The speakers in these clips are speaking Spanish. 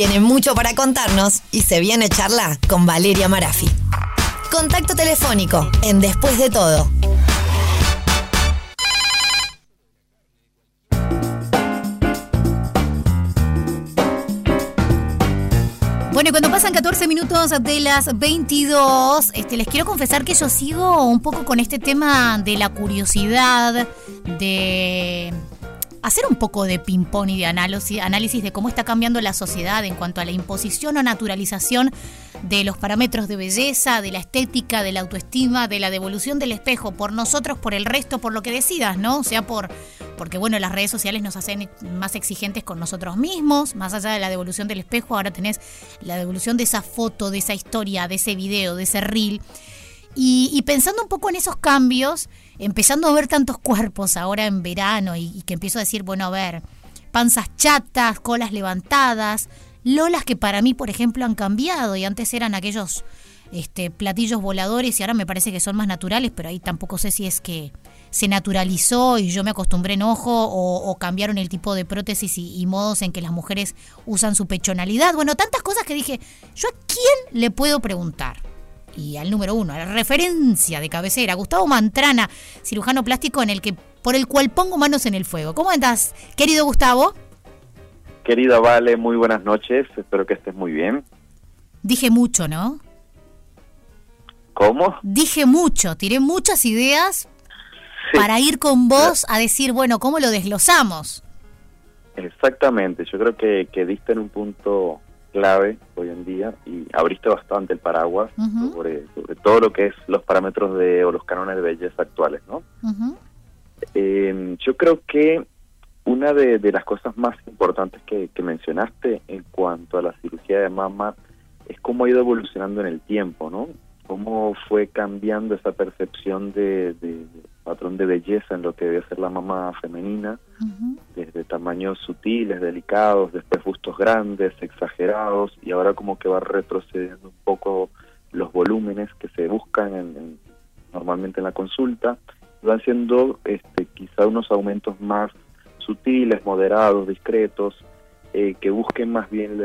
tiene mucho para contarnos y se viene charla con Valeria Marafi. Contacto telefónico en Después de todo. Bueno, y cuando pasan 14 minutos de las 22, este, les quiero confesar que yo sigo un poco con este tema de la curiosidad, de hacer un poco de ping-pong y de análisis, análisis de cómo está cambiando la sociedad en cuanto a la imposición o naturalización de los parámetros de belleza, de la estética, de la autoestima, de la devolución del espejo por nosotros, por el resto, por lo que decidas, ¿no? O sea, por porque bueno, las redes sociales nos hacen más exigentes con nosotros mismos, más allá de la devolución del espejo, ahora tenés la devolución de esa foto, de esa historia, de ese video, de ese reel. Y, pensando un poco en esos cambios, empezando a ver tantos cuerpos ahora en verano y, y que empiezo a decir, bueno, a ver, panzas chatas, colas levantadas, lolas que para mí, por ejemplo, han cambiado y antes eran aquellos este, platillos voladores y ahora me parece que son más naturales, pero ahí tampoco sé si es que se naturalizó y yo me acostumbré en ojo o, cambiaron el tipo de prótesis y, modos en que las mujeres usan su pechonalidad. Bueno, tantas cosas que dije, ¿yo a quién le puedo preguntar? Y al número uno, a la referencia de cabecera, Gustavo Mantrana, cirujano plástico en el que, por el cual pongo manos en el fuego. ¿Cómo estás, querido Gustavo? Querida Vale, muy buenas noches, espero que estés muy bien. Dije mucho, ¿no? ¿Cómo? Dije mucho, tiré muchas ideas para ir con vos a decir, bueno, ¿cómo lo desglosamos? Exactamente, yo creo que, que diste en un punto clave hoy en día y abriste bastante el paraguas sobre, todo lo que es los parámetros de o los cánones de belleza actuales, ¿no? Eh, yo creo que una de, las cosas más importantes que, mencionaste en cuanto a la cirugía de mama es cómo ha ido evolucionando en el tiempo, ¿no? Cómo fue cambiando esa percepción de, patrón de belleza en lo que debe ser la mama femenina, tamaños sutiles, delicados, después bustos grandes, exagerados, y ahora como que va retrocediendo un poco los volúmenes que se buscan normalmente en la consulta, van siendo este, quizá unos aumentos más sutiles, moderados, discretos, eh, que busquen más bien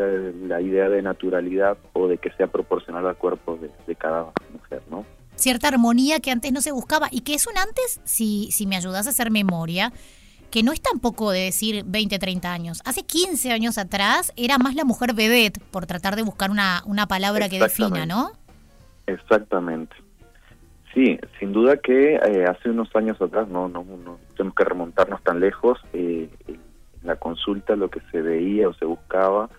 la, idea de naturalidad o de que sea proporcional al cuerpo de, cada mujer, ¿no? Cierta armonía que antes no se buscaba y que es un antes, si, si me ayudas a hacer memoria, que no es tampoco de decir 20, 30 años. Hace 15 años atrás era más la mujer vedette, por tratar de buscar una, una palabra que defina, ¿no? Exactamente. Sí, sin duda que eh, hace unos años atrás, no, no, tenemos que remontarnos tan lejos, eh, la consulta lo que se veía o se buscaba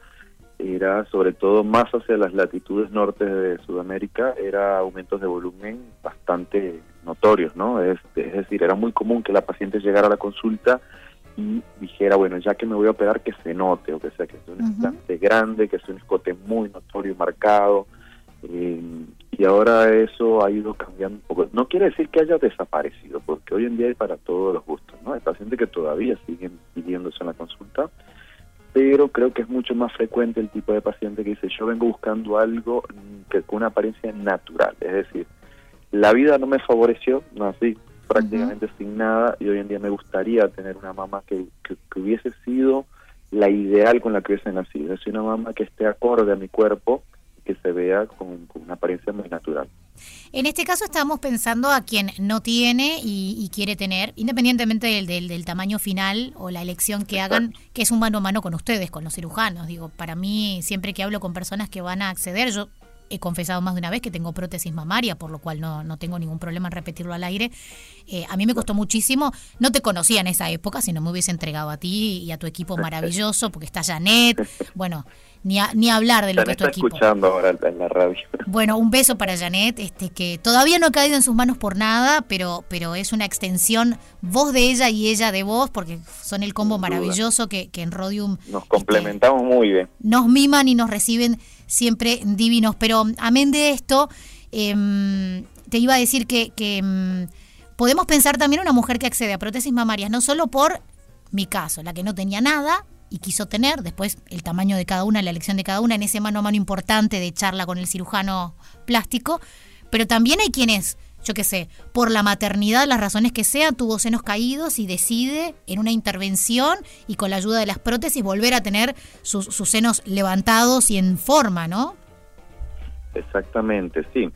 era sobre todo más hacia las latitudes norte de Sudamérica, era aumentos de volumen bastante notorios, ¿no? Es, es decir, era muy común que la paciente llegara a la consulta y dijera, bueno, ya que me voy a operar, que se note, o que sea, que sea un instante grande, que sea un escote muy notorio y marcado, eh, y ahora eso ha ido cambiando un poco. No quiere decir que haya desaparecido, porque hoy en día hay para todos los gustos, ¿no? Hay pacientes que todavía siguen pidiéndose en la consulta, pero creo que es mucho más frecuente el tipo de paciente que dice, yo vengo buscando algo que con una apariencia natural, es decir, la vida no me favoreció, no así prácticamente sin nada, y hoy en día me gustaría tener una mamá que, que, hubiese sido la ideal con la que hubiese nacido, es una mamá que esté acorde a mi cuerpo, que se vea con, una apariencia muy natural. En este caso estamos pensando a quien no tiene y, quiere tener, independientemente del, del, tamaño final o la elección que hagan, que es un mano a mano con ustedes, con los cirujanos. Digo, para mí, siempre que hablo con personas que van a acceder, yo he confesado más de una vez que tengo prótesis mamaria, por lo cual no, no tengo ningún problema en repetirlo al aire. Eh, a mí me costó muchísimo, no te conocía en esa época, si no me hubiese entregado a ti y a tu equipo maravilloso, porque está Janet, bueno, ni, ni hablar de lo que es tu equipo. escuchando ahora en la radio. Bueno, un beso para Janet, este, que todavía no ha caído en sus manos por nada, pero, pero es una extensión, voz de ella y ella de vos, porque son el combo maravilloso que, que en Rodium... Nos complementamos muy bien. Nos miman y nos reciben siempre divinos, pero amén de esto, em, te iba a decir que, que em, podemos pensar también una mujer que accede a prótesis mamarias, no solo por mi caso, la que no tenía nada, y quiso tener, después el tamaño de cada una, la elección de cada una, en ese mano a mano importante de charla con el cirujano plástico, pero también hay quienes, yo qué sé, por la maternidad, las razones que sean, tuvo senos caídos y decide en una intervención y con la ayuda de las prótesis volver a tener sus, sus senos levantados y en forma, ¿no? Exactamente, sí.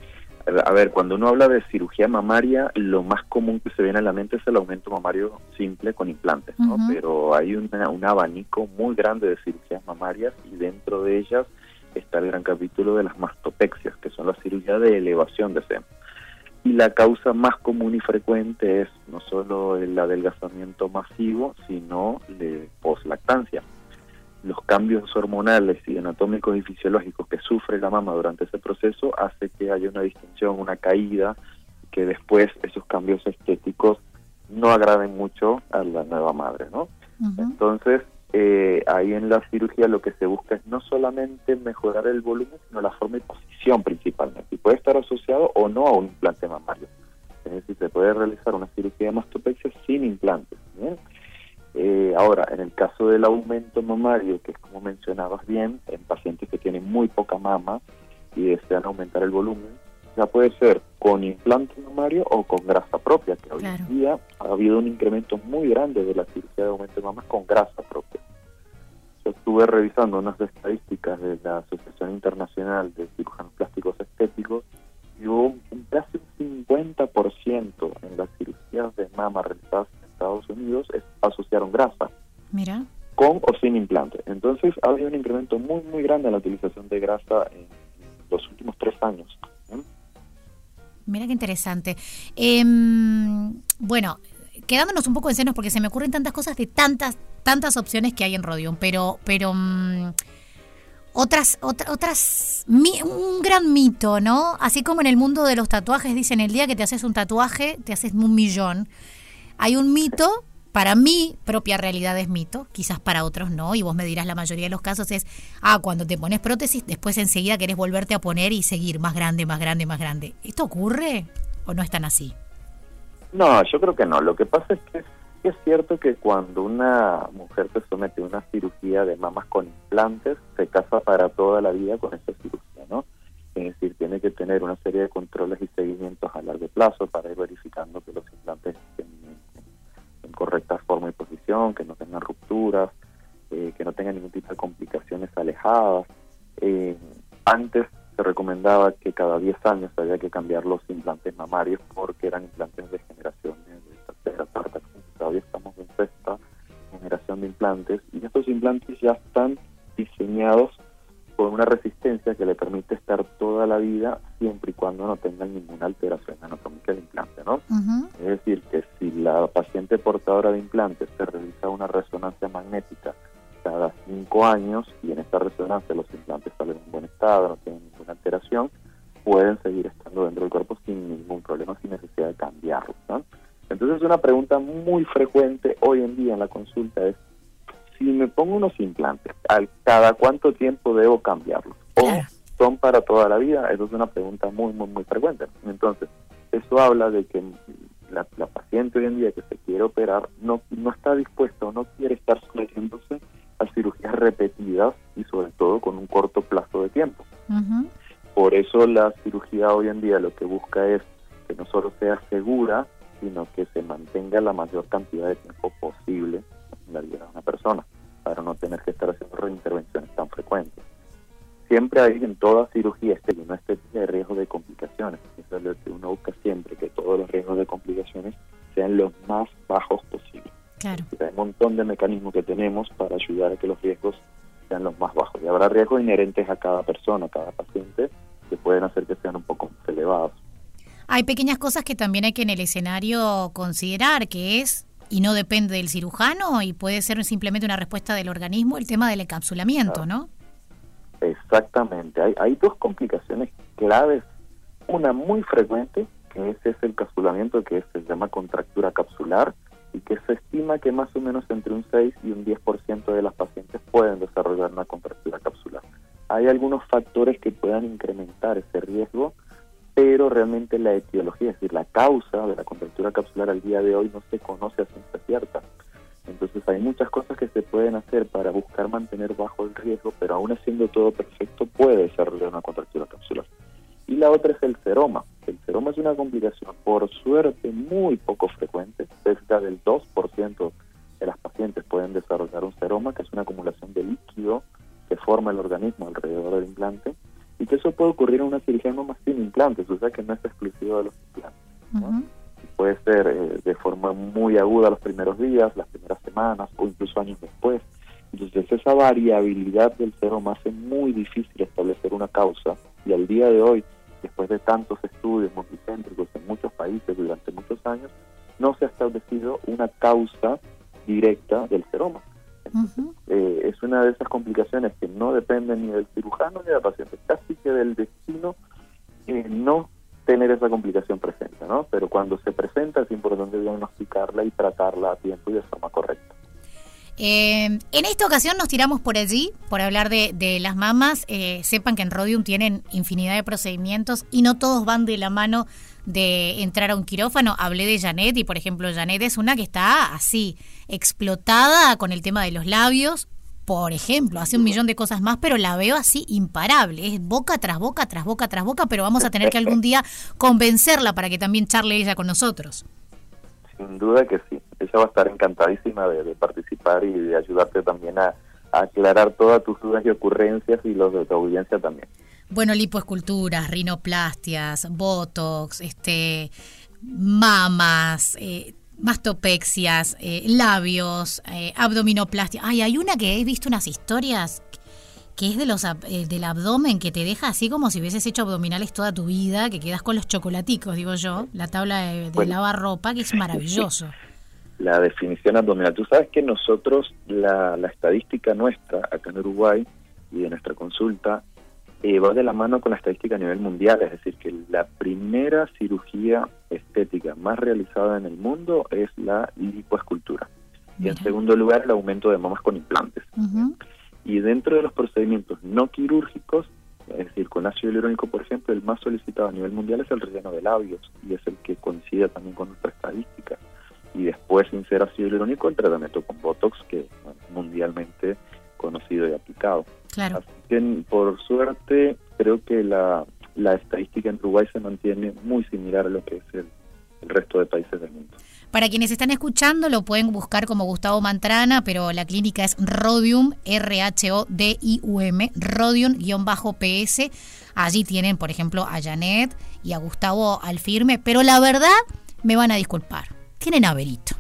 A ver, cuando uno habla de cirugía mamaria, lo más común que se viene a la mente es el aumento mamario simple con implantes, ¿no? Pero hay un abanico muy grande de cirugías mamarias y dentro de ellas está el gran capítulo de las mastopexias, que son las cirugías de elevación de seno. Y la causa más común y frecuente es no solo el adelgazamiento masivo, sino de poslactancia los cambios hormonales y anatómicos y fisiológicos que sufre la mama durante ese proceso hace que haya una distinción, una caída, que después esos cambios estéticos no agraden mucho a la nueva madre, ¿no? Entonces, eh, ahí en la cirugía lo que se busca es no solamente mejorar el volumen, sino la forma y posición principalmente. Y puede estar asociado o no a un implante mamario. Es decir, se puede realizar una cirugía de mastopexia sin implantes. ¿bien? Eh, ahora, en el caso del aumento mamario, que es como mencionabas bien, en pacientes que tienen muy poca mama y desean aumentar el volumen, ya puede ser con implante mamario o con grasa propia, que hoy en día ha habido un incremento muy grande de la cirugía de aumento de mama con grasa propia. Yo estuve revisando unas estadísticas de la Asociación Internacional de Cirujanos Plásticos Estéticos y hubo un, casi un 50% en las cirugías de mama realizadas Estados Unidos es, asociaron grasa. Mira. Con o sin implante. Entonces ha habido un incremento muy, muy grande en la utilización de grasa en los últimos tres años. Mira qué interesante. Em, bueno, quedándonos un poco en senos porque se me ocurren tantas cosas de tantas, tantas opciones que hay en Rodion, pero, pero mm, otras, otras, un gran mito, ¿no? Así como en el mundo de los tatuajes dicen el día que te haces un tatuaje te haces un millón. Hay un mito, para mí, propia realidad es mito, quizás para otros no, y vos me dirás la mayoría de los casos es, ah, cuando te pones prótesis, después enseguida querés volverte a poner y seguir más grande, más grande, más grande. ¿Esto ocurre o no es tan así? No, yo creo que no. Lo que pasa es que es cierto que cuando una mujer se somete a una cirugía de mamas con implantes, se casa para toda la vida con esa cirugía, ¿no? Es decir, tiene que tener una serie de controles y seguimientos a largo plazo para ir verificando que los implantes estén correcta forma y posición, que no tengan rupturas, eh, que no tengan ningún tipo de complicaciones alejadas. Eh, antes se recomendaba que cada 10 años había que cambiar los implantes mamarios porque eran implantes de generación de tercera, cuarta, todavía estamos en sexta generación de implantes y estos implantes ya están diseñados con una resistencia que le permite estar toda la vida siempre y cuando no tengan ninguna alteración anatómica del implante, ¿no? Es decir, que si la paciente portadora de implantes se realiza una resonancia magnética cada cinco años y en esta resonancia los implantes salen en buen estado, no tienen ninguna alteración, pueden seguir estando dentro del cuerpo sin ningún problema, sin necesidad de cambiarlos, ¿no? Entonces una pregunta muy frecuente hoy en día en la consulta es si me pongo unos implantes, ¿al cada cuánto tiempo debo cambiarlos? ¿O son para toda la vida? Eso es una pregunta muy, muy, muy frecuente. Entonces, eso habla de que la, paciente hoy en día que se quiere operar no, no está dispuesta o no quiere estar sometiéndose a cirugías repetidas y sobre todo con un corto plazo de tiempo. Por eso la cirugía hoy en día lo que busca es que no solo sea segura, sino que se mantenga la mayor cantidad de tiempo posible la vida de una persona, para no tener que estar haciendo reintervenciones tan frecuentes. Siempre hay en toda cirugía este una estética de riesgo de complicaciones. Eso es lo que uno busca siempre, que todos los riesgos de complicaciones sean los más bajos posibles. Claro. Hay un montón de mecanismos que tenemos para ayudar a que los riesgos sean los más bajos. Y habrá riesgos inherentes a cada persona, a cada paciente, que pueden hacer que sean un poco más elevados. Hay pequeñas cosas que también hay que en el escenario considerar, que es y no depende del cirujano y puede ser simplemente una respuesta del organismo el tema del encapsulamiento, ¿no? Exactamente. Hay, hay dos complicaciones claves. Una muy frecuente, que es el encapsulamiento, que se llama contractura capsular, y que se estima que más o menos entre un 6 y un 10% de las pacientes pueden desarrollar una contractura capsular. Hay algunos factores que puedan incrementar ese riesgo, pero realmente la etiología, es decir, la causa de la contractura capsular al día de hoy no se conoce a ciencia cierta. Entonces hay muchas cosas que se pueden hacer para buscar mantener bajo el riesgo, pero aún haciendo todo perfecto puede desarrollar una contractura capsular. Y la otra es el seroma. El seroma es una complicación, por suerte, muy poco frecuente. Cerca del 2% de las pacientes pueden desarrollar un seroma, que es una acumulación de líquido que forma el organismo alrededor del implante, y que eso puede ocurrir en una cirugía no más sin implantes, o sea que no es exclusivo de los implantes. Puede ser eh, de forma muy aguda los primeros días, las primeras semanas o incluso años después. Entonces esa variabilidad del seroma hace muy difícil establecer una causa y al día de hoy después de tantos estudios multicéntricos en muchos países durante muchos años, no se ha establecido una causa directa del seroma. Eh, es una de esas complicaciones que no dependen ni del cirujano ni del paciente, casi del destino eh, no tener esa complicación presente, ¿no? Pero cuando se presenta es importante diagnosticarla y tratarla a tiempo y de forma correcta. Eh, en esta ocasión nos tiramos por allí, por hablar de, las mamas. Eh, sepan que en Rodium tienen infinidad de procedimientos y no todos van de la mano de entrar a un quirófano. Hablé de Janet y, por ejemplo, Janet es una que está así, explotada con el tema de los labios. Por ejemplo, hace un millón de cosas más, pero la veo así imparable. Es boca tras boca, tras boca, tras boca, pero vamos a tener que algún día convencerla para que también charle ella con nosotros. Sin duda que sí ella va a estar encantadísima de, participar y de ayudarte también a, aclarar todas tus dudas y ocurrencias y los de tu audiencia también. Bueno, lipoesculturas, rinoplastias, botox, este, mamas, eh, mastopexias, eh, labios, eh, abdominoplastia. Ay, hay una que he visto unas historias que es de los eh, del abdomen que te deja así como si hubieses hecho abdominales toda tu vida, que quedas con los chocolaticos, digo yo, la tabla de, lavar ropa, que es maravilloso. La definición abdominal. Tú sabes que nosotros, la, estadística nuestra acá en Uruguay y de nuestra consulta, eh, va de la mano con la estadística a nivel mundial, es decir, que la primera cirugía estética más realizada en el mundo es la lipoescultura. Y en segundo lugar, el aumento de mamas con implantes. Y dentro de los procedimientos no quirúrgicos, es decir, con ácido hialurónico, por ejemplo, el más solicitado a nivel mundial es el relleno de labios y es el que coincide también con nuestra estadística. Y después, sin ser ácido hialurónico, el tratamiento con Botox, que es mundialmente conocido y aplicado. Claro. Así que, por suerte, creo que la, la estadística en Uruguay se mantiene muy similar a lo que es el, el resto de países del mundo. Para quienes están escuchando, lo pueden buscar como Gustavo Mantrana, pero la clínica es Rodium, R-H-O-D-I-U-M, Rodium-PS. Allí tienen, por ejemplo, a Janet y a Gustavo al firme, pero la verdad, me van a disculpar, tienen a Berito.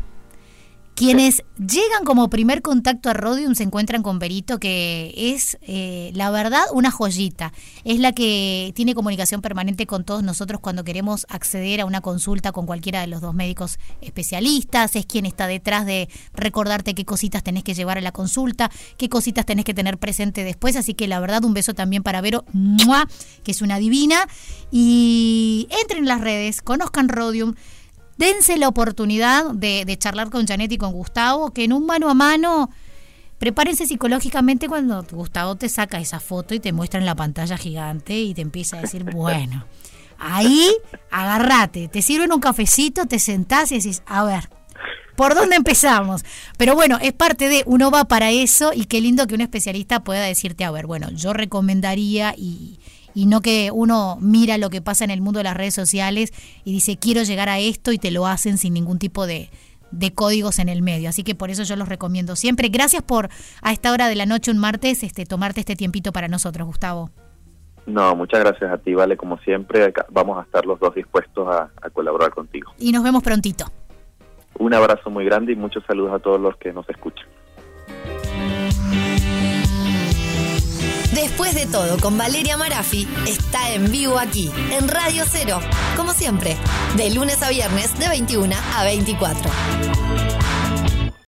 Quienes llegan como primer contacto a Rodium se encuentran con Berito, que es, eh, la verdad, una joyita. Es la que tiene comunicación permanente con todos nosotros cuando queremos acceder a una consulta con cualquiera de los dos médicos especialistas. Es quien está detrás de recordarte qué cositas tenés que llevar a la consulta, qué cositas tenés que tener presente después. Así que la verdad, un beso también para Vero, que es una divina. Y entren en las redes, conozcan Rodium dense la oportunidad de, charlar con Janet y con Gustavo, que en un mano a mano, prepárense psicológicamente cuando Gustavo te saca esa foto y te muestra en la pantalla gigante y te empieza a decir, bueno, ahí agárrate, te sirven un cafecito, te sentás y decís, a ver, ¿Por dónde empezamos? Pero bueno, es parte de, uno va para eso y qué lindo que un especialista pueda decirte, a ver, bueno, yo recomendaría y, y no que uno mira lo que pasa en el mundo de las redes sociales y dice quiero llegar a esto y te lo hacen sin ningún tipo de, códigos en el medio. Así que por eso yo los recomiendo siempre. Gracias por a esta hora de la noche un martes este tomarte este tiempito para nosotros, Gustavo. No, muchas gracias a ti, Vale, como siempre, vamos a estar los dos dispuestos a, a colaborar contigo. Y nos vemos prontito. Un abrazo muy grande y muchos saludos a todos los que nos escuchan. Después de todo, con Valeria Marafi, está en vivo aquí, en Radio Cero, como siempre, de lunes a viernes de 21 a 24.